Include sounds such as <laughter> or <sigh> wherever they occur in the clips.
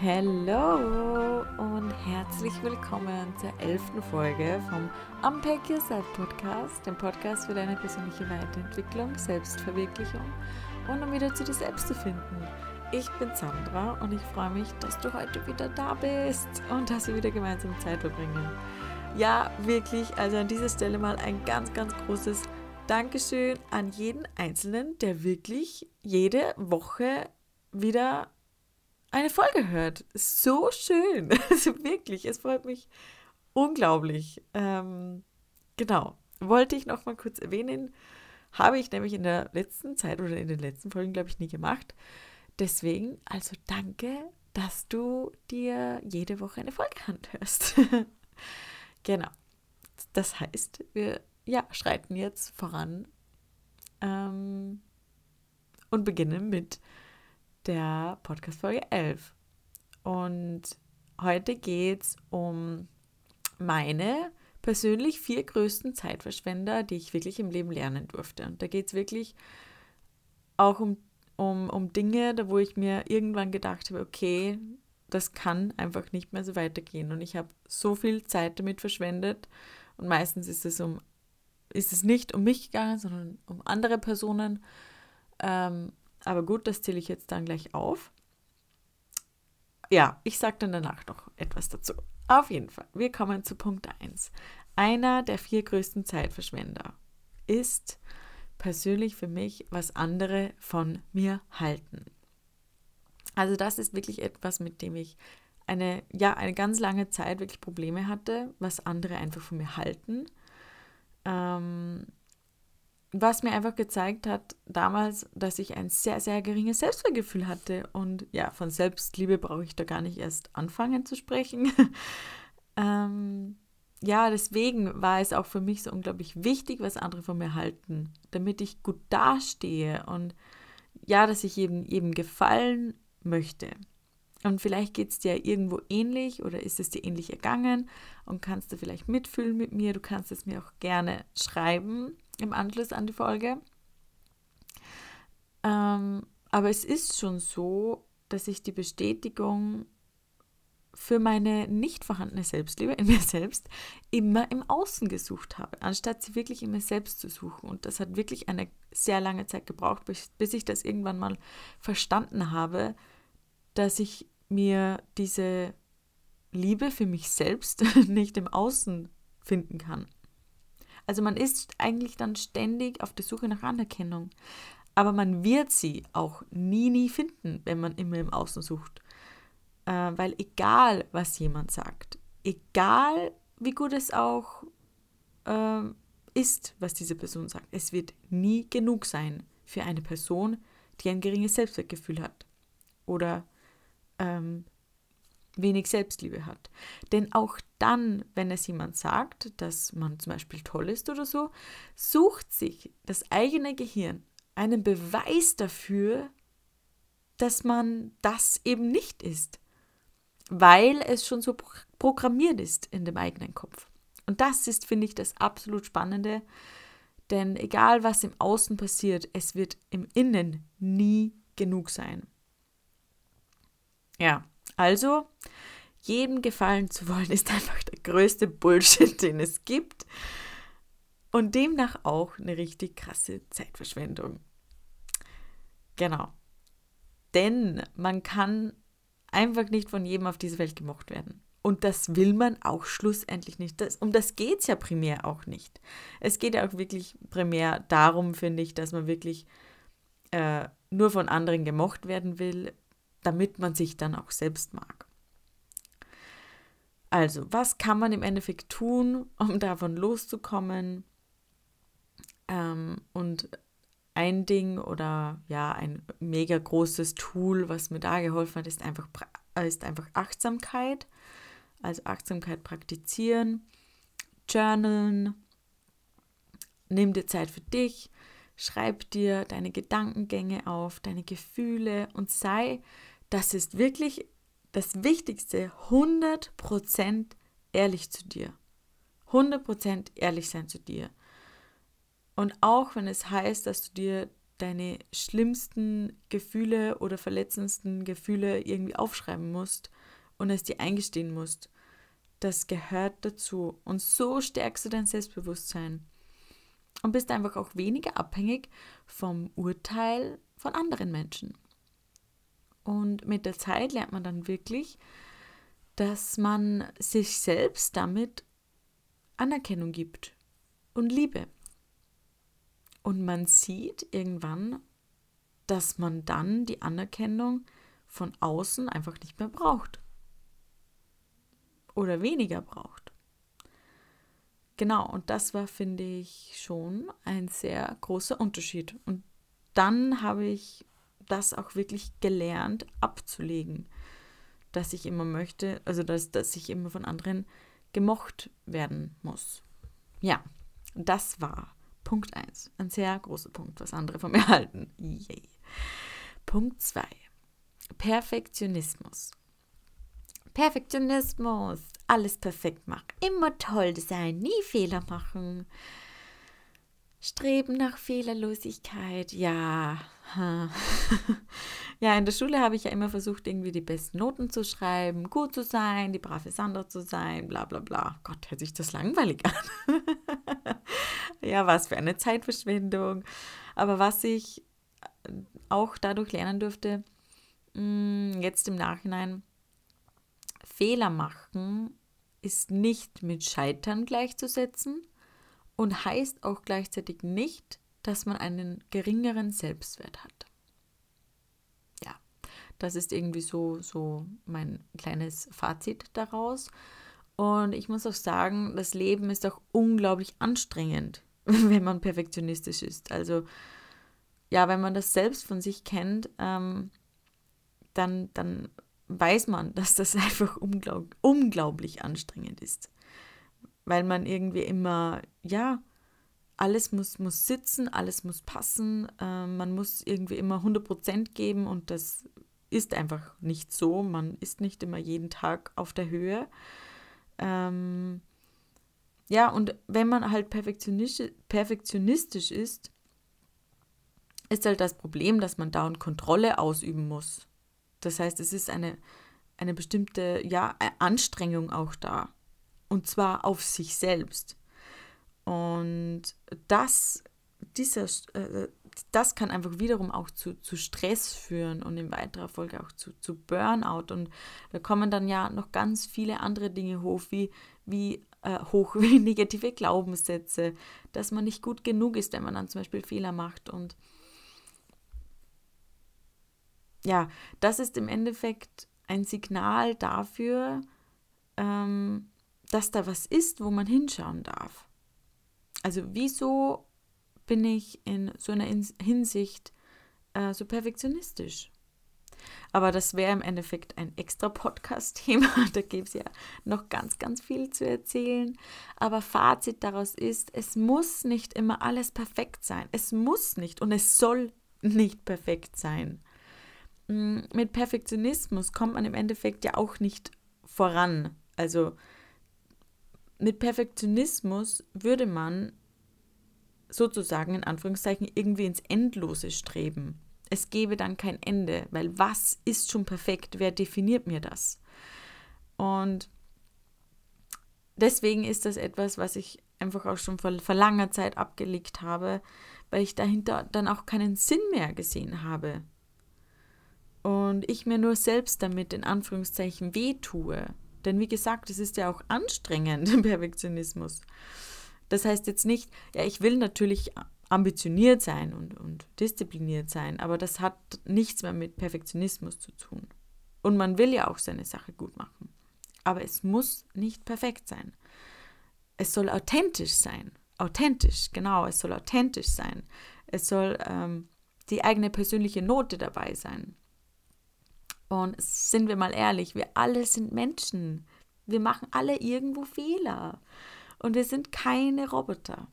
Hallo und herzlich willkommen zur elften Folge vom Unpack Yourself Podcast, dem Podcast für deine persönliche Weiterentwicklung, Selbstverwirklichung und um wieder zu dir selbst zu finden. Ich bin Sandra und ich freue mich, dass du heute wieder da bist und dass wir wieder gemeinsam Zeit verbringen. Ja, wirklich, also an dieser Stelle mal ein ganz, ganz großes Dankeschön an jeden Einzelnen, der wirklich jede Woche wieder eine Folge hört. So schön. <laughs> Also wirklich, es freut mich unglaublich. Ähm, genau. Wollte ich noch mal kurz erwähnen. Habe ich nämlich in der letzten Zeit oder in den letzten Folgen, glaube ich, nie gemacht. Deswegen, also danke, dass du dir jede Woche eine Folge anhörst. <laughs> genau. Das heißt, wir ja, schreiten jetzt voran ähm, und beginnen mit der Podcast-Folge 11. Und heute geht es um meine persönlich vier größten Zeitverschwender, die ich wirklich im Leben lernen durfte. Und da geht es wirklich auch um, um, um Dinge, da wo ich mir irgendwann gedacht habe, okay, das kann einfach nicht mehr so weitergehen. Und ich habe so viel Zeit damit verschwendet. Und meistens ist es um ist es nicht um mich gegangen, sondern um andere Personen. Ähm, aber gut, das zähle ich jetzt dann gleich auf. Ja, ich sage dann danach noch etwas dazu. Auf jeden Fall, wir kommen zu Punkt 1. Einer der vier größten Zeitverschwender ist persönlich für mich, was andere von mir halten. Also das ist wirklich etwas, mit dem ich eine, ja, eine ganz lange Zeit wirklich Probleme hatte, was andere einfach von mir halten. Ähm, was mir einfach gezeigt hat damals, dass ich ein sehr, sehr geringes Selbstwertgefühl hatte. Und ja, von Selbstliebe brauche ich da gar nicht erst anfangen zu sprechen. <laughs> ähm, ja, deswegen war es auch für mich so unglaublich wichtig, was andere von mir halten, damit ich gut dastehe und ja, dass ich eben, eben gefallen möchte. Und vielleicht geht es dir irgendwo ähnlich oder ist es dir ähnlich ergangen und kannst du vielleicht mitfühlen mit mir. Du kannst es mir auch gerne schreiben im Anschluss an die Folge. Ähm, aber es ist schon so, dass ich die Bestätigung für meine nicht vorhandene Selbstliebe in mir selbst immer im Außen gesucht habe, anstatt sie wirklich in mir selbst zu suchen. Und das hat wirklich eine sehr lange Zeit gebraucht, bis, bis ich das irgendwann mal verstanden habe, dass ich mir diese Liebe für mich selbst <laughs> nicht im Außen finden kann. Also man ist eigentlich dann ständig auf der Suche nach Anerkennung. Aber man wird sie auch nie, nie finden, wenn man immer im Außen sucht. Äh, weil egal, was jemand sagt, egal, wie gut es auch äh, ist, was diese Person sagt, es wird nie genug sein für eine Person, die ein geringes Selbstwertgefühl hat. Oder ähm, wenig Selbstliebe hat. Denn auch dann, wenn es jemand sagt, dass man zum Beispiel toll ist oder so, sucht sich das eigene Gehirn einen Beweis dafür, dass man das eben nicht ist, weil es schon so programmiert ist in dem eigenen Kopf. Und das ist, finde ich, das absolut Spannende, denn egal was im Außen passiert, es wird im Innen nie genug sein. Ja, also, jedem gefallen zu wollen, ist einfach der größte Bullshit, den es gibt. Und demnach auch eine richtig krasse Zeitverschwendung. Genau. Denn man kann einfach nicht von jedem auf dieser Welt gemocht werden. Und das will man auch schlussendlich nicht. Das, um das geht es ja primär auch nicht. Es geht ja auch wirklich primär darum, finde ich, dass man wirklich äh, nur von anderen gemocht werden will damit man sich dann auch selbst mag. Also, was kann man im Endeffekt tun, <laughs> um davon loszukommen? Ähm, und ein Ding oder ja, ein mega großes Tool, was mir da geholfen hat, ist einfach, ist einfach Achtsamkeit. Also Achtsamkeit praktizieren, journalen, nimm dir Zeit für dich, schreib dir deine Gedankengänge auf, deine Gefühle und sei das ist wirklich das Wichtigste, 100% ehrlich zu dir. 100% ehrlich sein zu dir. Und auch wenn es heißt, dass du dir deine schlimmsten Gefühle oder verletzendsten Gefühle irgendwie aufschreiben musst und es dir eingestehen musst. Das gehört dazu. Und so stärkst du dein Selbstbewusstsein und bist einfach auch weniger abhängig vom Urteil von anderen Menschen. Und mit der Zeit lernt man dann wirklich, dass man sich selbst damit Anerkennung gibt und Liebe. Und man sieht irgendwann, dass man dann die Anerkennung von außen einfach nicht mehr braucht. Oder weniger braucht. Genau, und das war, finde ich, schon ein sehr großer Unterschied. Und dann habe ich das auch wirklich gelernt abzulegen, dass ich immer möchte, also dass, dass ich immer von anderen gemocht werden muss. Ja, das war Punkt 1. Ein sehr großer Punkt, was andere von mir <laughs> halten. Yay. Punkt 2. Perfektionismus. Perfektionismus. Alles perfekt machen. Immer toll sein. Nie Fehler machen. Streben nach Fehlerlosigkeit. Ja. <laughs> ja, in der Schule habe ich ja immer versucht, irgendwie die besten Noten zu schreiben, gut zu sein, die brave Sandra zu sein, bla bla bla. Gott, hört sich das langweilig an. <laughs> ja, was für eine Zeitverschwendung. Aber was ich auch dadurch lernen durfte, mm, jetzt im Nachhinein, Fehler machen ist nicht mit Scheitern gleichzusetzen und heißt auch gleichzeitig nicht, dass man einen geringeren Selbstwert hat. Ja, das ist irgendwie so, so mein kleines Fazit daraus. Und ich muss auch sagen, das Leben ist auch unglaublich anstrengend, <laughs> wenn man perfektionistisch ist. Also ja, wenn man das selbst von sich kennt, ähm, dann, dann weiß man, <laughs> dass das einfach unglaub, unglaublich anstrengend ist. Weil man irgendwie immer, ja, alles muss, muss sitzen, alles muss passen, äh, man muss irgendwie immer 100% geben und das ist einfach nicht so. Man ist nicht immer jeden Tag auf der Höhe. Ähm, ja, und wenn man halt perfektionistisch, perfektionistisch ist, ist halt das Problem, dass man dauernd Kontrolle ausüben muss. Das heißt, es ist eine, eine bestimmte ja, Anstrengung auch da. Und zwar auf sich selbst. Und das, dieser, äh, das kann einfach wiederum auch zu, zu Stress führen und in weiterer Folge auch zu, zu Burnout. Und da kommen dann ja noch ganz viele andere Dinge hoch, wie, wie äh, hoch <laughs> wie negative Glaubenssätze, dass man nicht gut genug ist, wenn man dann zum Beispiel Fehler macht. Und ja, das ist im Endeffekt ein Signal dafür, ähm, dass da was ist, wo man hinschauen darf. Also wieso bin ich in so einer Hinsicht äh, so perfektionistisch? Aber das wäre im Endeffekt ein extra Podcast-Thema. <laughs> Da gäbe es ja noch ganz, ganz viel zu erzählen. Aber Fazit daraus ist, es muss nicht immer alles perfekt sein. Es muss nicht und es soll nicht perfekt sein. Mm, mit Perfektionismus kommt man im Endeffekt ja auch nicht voran. Also mit Perfektionismus würde man sozusagen in Anführungszeichen irgendwie ins Endlose streben. Es gäbe dann kein Ende, weil was ist schon perfekt? Wer definiert mir das? Und deswegen ist das etwas, was ich einfach auch schon vor, vor langer Zeit abgelegt habe, weil ich dahinter dann auch keinen Sinn mehr gesehen habe. Und ich mir nur selbst damit in Anführungszeichen wehtue. Denn wie gesagt, es ist ja auch anstrengend <laughs> Perfektionismus. Das heißt jetzt nicht, ja, ich will natürlich ambitioniert sein und, und diszipliniert sein, aber das hat nichts mehr mit Perfektionismus zu tun. Und man will ja auch seine Sache gut machen. Aber es muss nicht perfekt sein. Es soll authentisch sein. Authentisch, genau, es soll authentisch sein. Es soll ähm, die eigene persönliche Note dabei sein. Und sind wir mal ehrlich, wir alle sind Menschen. Wir machen alle irgendwo Fehler. Und wir sind keine Roboter.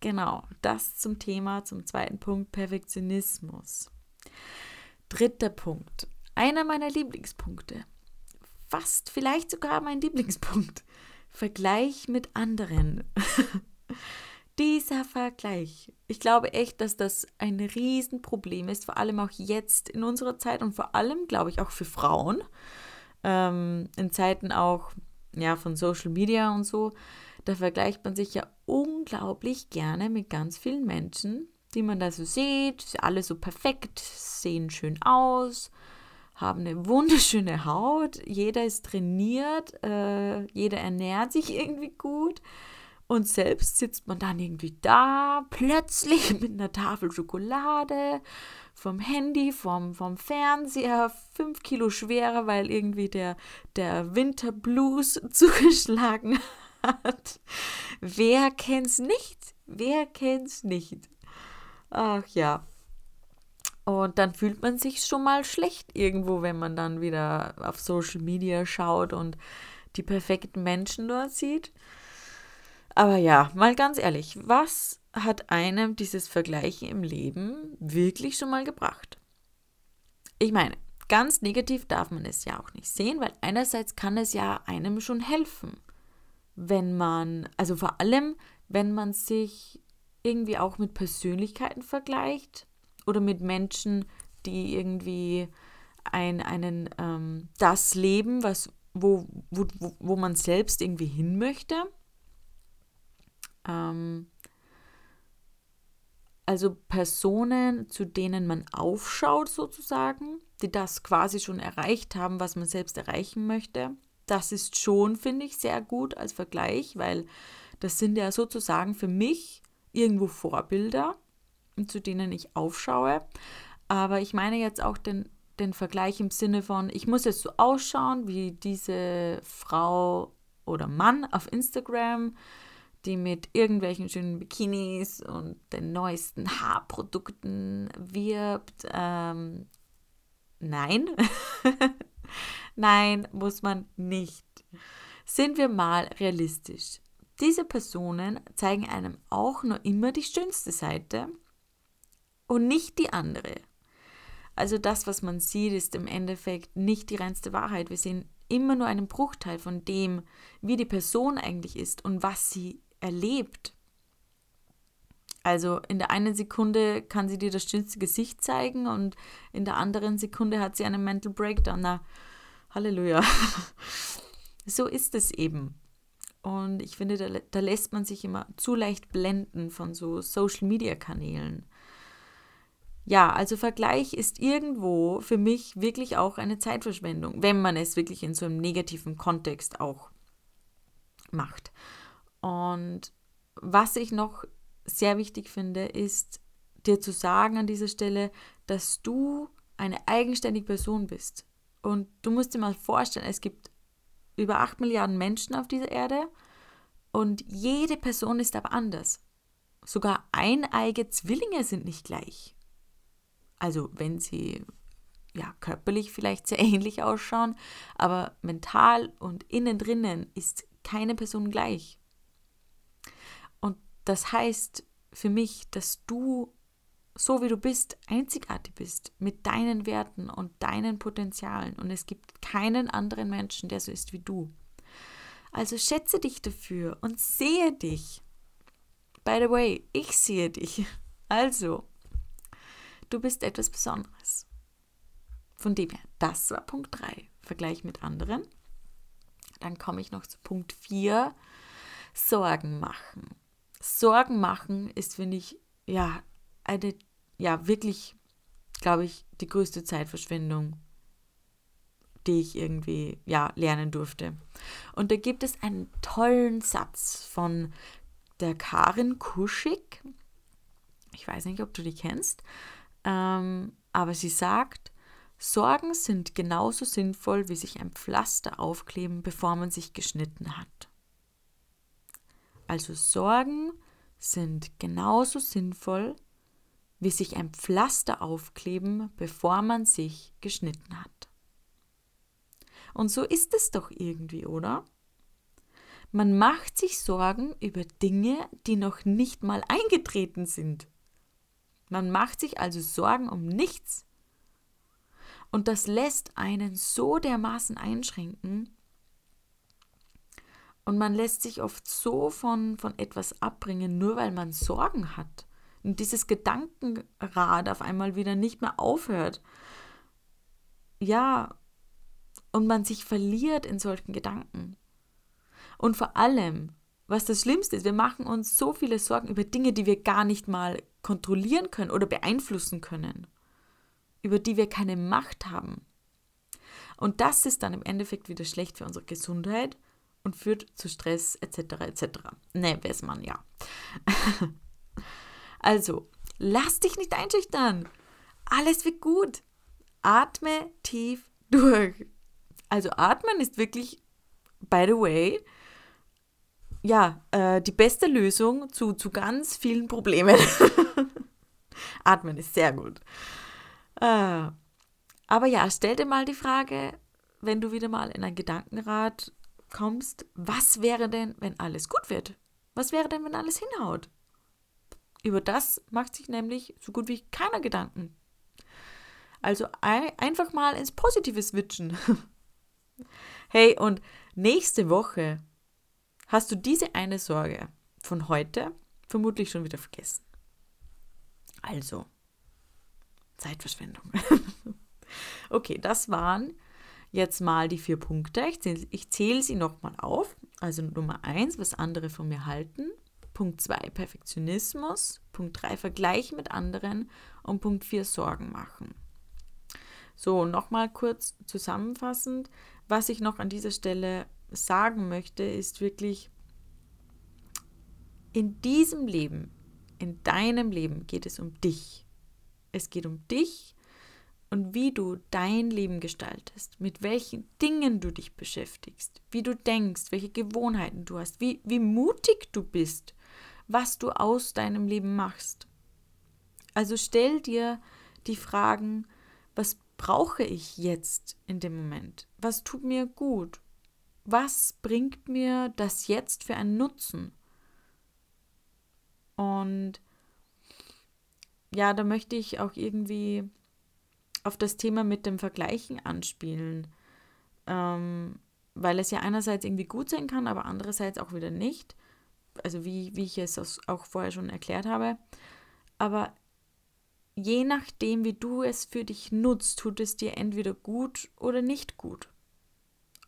Genau, das zum Thema, zum zweiten Punkt, Perfektionismus. Dritter Punkt, einer meiner Lieblingspunkte. Fast vielleicht sogar mein Lieblingspunkt. Vergleich mit anderen. <laughs> dieser Vergleich. Ich glaube echt, dass das ein Riesenproblem ist, vor allem auch jetzt in unserer Zeit und vor allem, glaube ich, auch für Frauen. Ähm, in Zeiten auch ja, von Social Media und so. Da vergleicht man sich ja unglaublich gerne mit ganz vielen Menschen, die man da so sieht. Alle so perfekt, sehen schön aus, haben eine wunderschöne Haut, jeder ist trainiert, äh, jeder ernährt sich <laughs> irgendwie gut. Und selbst sitzt man dann irgendwie da, plötzlich <laughs> mit einer Tafel Schokolade, vom Handy, vom, vom Fernseher, fünf Kilo schwerer, weil irgendwie der, der Winterblues <laughs> zugeschlagen hat. Wer kennt's nicht? Wer kennt's nicht? Ach ja. Und dann fühlt man sich schon mal schlecht irgendwo, wenn man dann wieder auf Social Media schaut und die perfekten Menschen dort sieht. Aber ja, mal ganz ehrlich, was hat einem dieses Vergleichen im Leben wirklich schon mal gebracht? Ich meine, ganz negativ darf man es ja auch nicht sehen, weil einerseits kann es ja einem schon helfen, wenn man, also vor allem, wenn man sich irgendwie auch mit Persönlichkeiten vergleicht oder mit Menschen, die irgendwie ein, einen, ähm, das leben, was, wo, wo, wo man selbst irgendwie hin möchte. Ähm, also Personen, zu denen man aufschaut sozusagen, die das quasi schon erreicht haben, was man selbst erreichen möchte. Das ist schon, finde ich, sehr gut als Vergleich, weil das sind ja sozusagen für mich irgendwo Vorbilder, zu denen ich aufschaue. Aber ich meine jetzt auch den, den Vergleich im Sinne von, ich muss jetzt so ausschauen wie diese Frau oder Mann auf Instagram, die mit irgendwelchen schönen Bikinis und den neuesten Haarprodukten wirbt. Ähm, nein, <laughs> nein, muss man nicht. Sind wir mal realistisch. Diese Personen zeigen einem auch nur immer die schönste Seite und nicht die andere. Also das, was man sieht, ist im Endeffekt nicht die reinste Wahrheit. Wir sehen immer nur einen Bruchteil von dem, wie die Person eigentlich ist und was sie erlebt. Also in der einen Sekunde kann sie dir das schönste Gesicht zeigen und in der anderen Sekunde hat sie einen Mental Breakdown. Na, Halleluja. <laughs> so ist es eben. Und ich finde, da, da lässt man sich immer zu leicht blenden von so Social-Media-Kanälen. Ja, also Vergleich ist irgendwo für mich wirklich auch eine Zeitverschwendung, wenn man es wirklich in so einem negativen Kontext auch macht. Und was ich noch sehr wichtig finde, ist dir zu sagen an dieser Stelle, dass du eine eigenständige Person bist. Und du musst dir mal vorstellen, es gibt über 8 Milliarden Menschen auf dieser Erde und jede Person ist aber anders. Sogar eineige Zwillinge sind nicht gleich. Also wenn sie ja körperlich vielleicht sehr <laughs> ähnlich ausschauen, aber mental und innen drinnen ist keine Person gleich. Das heißt für mich, dass du, so wie du bist, einzigartig bist mit deinen Werten und deinen Potenzialen. Und es gibt keinen anderen Menschen, der so ist wie du. Also schätze dich dafür und sehe dich. By the way, ich sehe dich. Also, du bist etwas Besonderes. Von dem her, das war Punkt 3, Vergleich mit anderen. Dann komme ich noch zu Punkt 4, Sorgen machen. Sorgen machen ist, finde ich, ja, eine, ja, wirklich, glaube ich, die größte Zeitverschwendung, die ich irgendwie, ja, lernen durfte. Und da gibt es einen tollen Satz von der Karin Kuschig. Ich weiß nicht, ob du die kennst, ähm, aber sie sagt, Sorgen sind genauso sinnvoll, wie sich ein Pflaster aufkleben, bevor man sich geschnitten hat. Also Sorgen sind genauso sinnvoll, wie sich ein Pflaster aufkleben, bevor man sich geschnitten hat. Und so ist es doch irgendwie, oder? Man macht sich Sorgen über Dinge, die noch nicht mal eingetreten sind. Man macht sich also Sorgen um nichts. Und das lässt einen so dermaßen einschränken, Und man lässt sich oft so von, von etwas abbringen, nur weil man Sorgen hat. Und dieses Gedankenrad auf einmal wieder nicht mehr aufhört. Ja, und man sich verliert in solchen Gedanken. Und vor allem, was das Schlimmste ist, wir machen uns so viele Sorgen über Dinge, die wir gar nicht mal kontrollieren können oder beeinflussen können, über die wir keine Macht haben. Und das ist dann im Endeffekt wieder schlecht für unsere Gesundheit und führt zu Stress etc. etc. Ne, weiß man ja. <laughs> also, lass dich nicht einschüchtern. Alles wird gut. Atme tief durch. Also atmen ist wirklich, by the way, ja, äh, die beste Lösung zu, zu ganz vielen Problemen. <laughs> atmen ist sehr gut. Äh, aber ja, stell dir mal die Frage, wenn du wieder mal in ein Gedankenrad kommst, was wäre denn, wenn alles gut wird? Was wäre denn, wenn alles hinhaut? Über das macht sich nämlich so gut wie keiner Gedanken. Also einfach mal ins Positive switchen. <laughs> Hey, und nächste Woche hast du diese eine Sorge von heute vermutlich schon wieder vergessen. Also, Zeitverschwendung. <laughs> okay, das waren jetzt mal die vier Punkte. Ich zähle, ich zähle sie nochmal auf. Also Nummer eins, was andere von mir halten. Punkt zwei, Perfektionismus. Punkt drei, Vergleich mit anderen. Und Punkt vier, Sorgen machen. So, nochmal kurz zusammenfassend. Was ich noch an dieser Stelle sagen möchte, ist wirklich, in diesem Leben, in deinem Leben geht es um dich. Es geht um dich und wie du dein Leben gestaltest, mit welchen Dingen du dich beschäftigst, wie du denkst, welche Gewohnheiten du hast, wie, wie mutig du bist, was du aus deinem Leben machst. Also stell dir die Fragen, was brauche ich jetzt in dem Moment? Was tut mir gut? Was bringt mir das jetzt für einen Nutzen? Und ja, da möchte ich auch irgendwie auf das Thema mit dem Vergleichen anspielen, ähm, weil es ja einerseits irgendwie gut sein kann, aber andererseits auch wieder nicht. Also wie, wie ich es auch vorher schon erklärt habe. Aber je nachdem, wie du es für dich nutzt, tut es dir entweder gut oder nicht gut.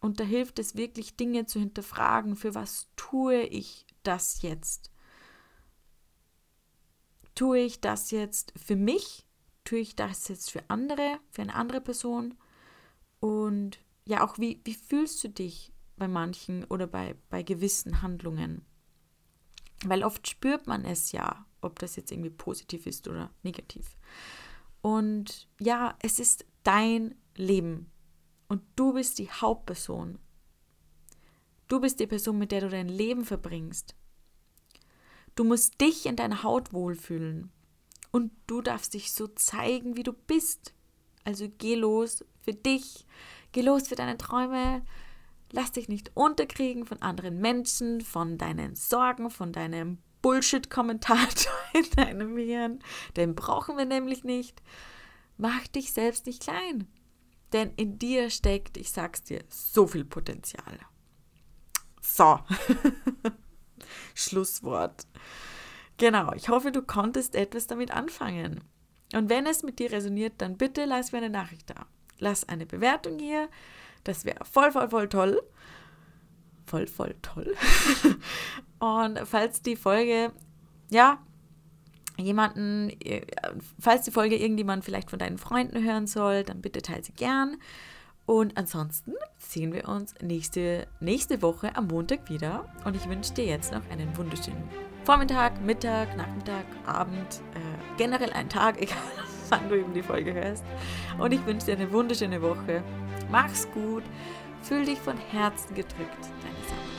Und da hilft es wirklich, Dinge zu hinterfragen, für was tue ich das jetzt? Tue ich das jetzt für mich? Tue ich das jetzt für andere, für eine andere Person? Und ja, auch wie, wie fühlst du dich bei manchen oder bei, bei gewissen Handlungen? Weil oft spürt man es ja, ob das jetzt irgendwie positiv ist oder negativ. Und ja, es ist dein Leben und du bist die Hauptperson. Du bist die Person, mit der du dein Leben verbringst. Du musst dich in deiner Haut wohlfühlen und du darfst dich so zeigen, wie du bist. Also geh los für dich, geh los für deine Träume, lass dich nicht unterkriegen von anderen Menschen, von deinen Sorgen, von deinem Bullshit-Kommentator <laughs> in deinem Hirn. Den brauchen wir nämlich nicht. Mach dich selbst nicht klein. Denn in dir steckt, ich sag's dir, so viel Potenzial. So. <laughs> Schlusswort. Genau, ich hoffe, du konntest etwas damit anfangen. Und wenn es mit dir resoniert, dann bitte lass mir eine Nachricht da. Lass eine Bewertung hier. Das wäre voll, voll, voll toll voll, voll toll. <laughs> und falls die Folge, ja, jemanden, falls die Folge irgendjemand vielleicht von deinen Freunden hören soll, dann bitte teile sie gern. Und ansonsten sehen wir uns nächste, nächste Woche am Montag wieder. Und ich wünsche dir jetzt noch einen wunderschönen Vormittag, Mittag, Nachmittag, Abend, äh, generell einen Tag, <laughs> egal wann du eben die Folge hörst. Und ich wünsche dir eine wunderschöne Woche. Mach's gut. Fühl dich von Herzen gedrückt, deine Sache.